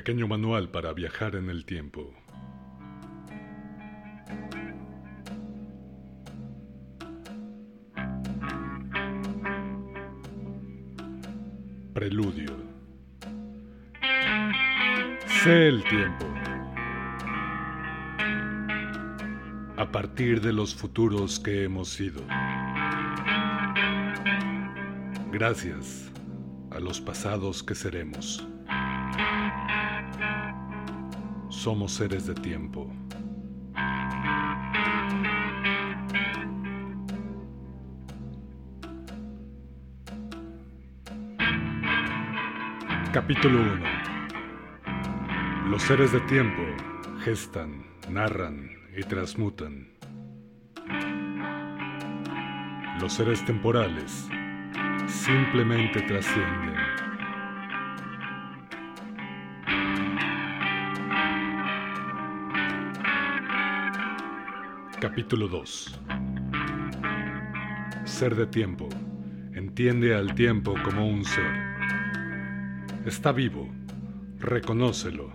Pequeño manual para viajar en el tiempo. Preludio. Sé el tiempo. A partir de los futuros que hemos sido. Gracias a los pasados que seremos. Somos seres de tiempo. Capítulo 1 Los seres de tiempo gestan, narran y transmutan. Los seres temporales simplemente trascienden. Capítulo 2 Ser de tiempo. Entiende al tiempo como un ser. Está vivo. Reconócelo.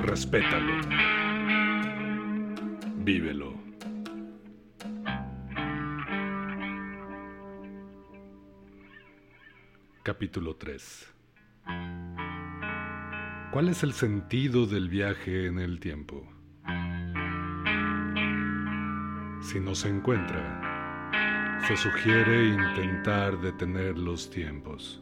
Respétalo. Vívelo. Capítulo 3 ¿Cuál es el sentido del viaje en el tiempo? Si no se encuentra, se sugiere intentar detener los tiempos.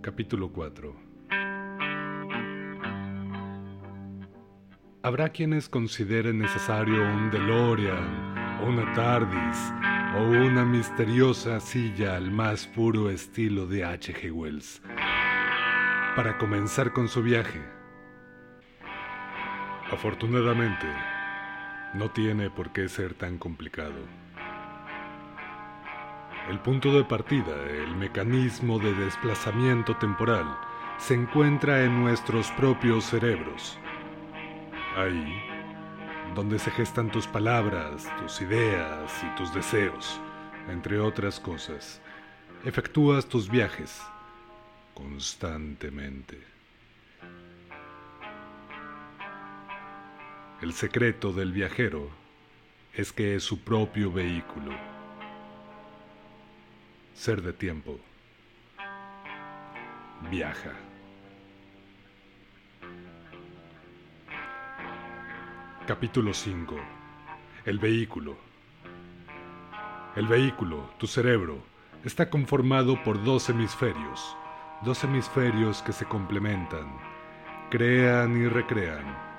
Capítulo 4 Habrá quienes consideren necesario un DeLorean, una TARDIS, o una misteriosa silla al más puro estilo de H.G. Wells, para comenzar con su viaje. Afortunadamente, no tiene por qué ser tan complicado. El punto de partida, el mecanismo de desplazamiento temporal, se encuentra en nuestros propios cerebros. Ahí, donde se gestan tus palabras, tus ideas y tus deseos, entre otras cosas, efectúas tus viajes constantemente. El secreto del viajero es que es su propio vehículo ser de tiempo. Viaja. Capítulo 5. El vehículo. El vehículo, tu cerebro, está conformado por dos hemisferios, dos hemisferios que se complementan, crean y recrean.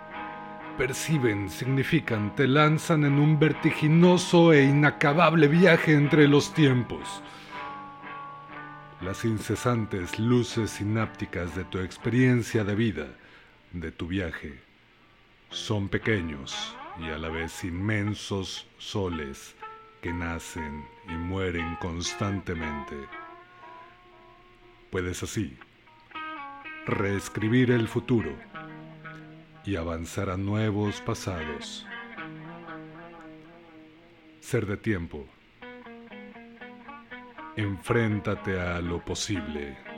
Perciben, significan, te lanzan en un vertiginoso e inacabable viaje entre los tiempos las incesantes luces sinápticas de tu experiencia de vida, de tu viaje, son pequeños y a la vez inmensos soles que nacen y mueren constantemente. Puedes así reescribir el futuro y avanzar a nuevos pasados. Ser de tiempo Enfréntate a lo posible.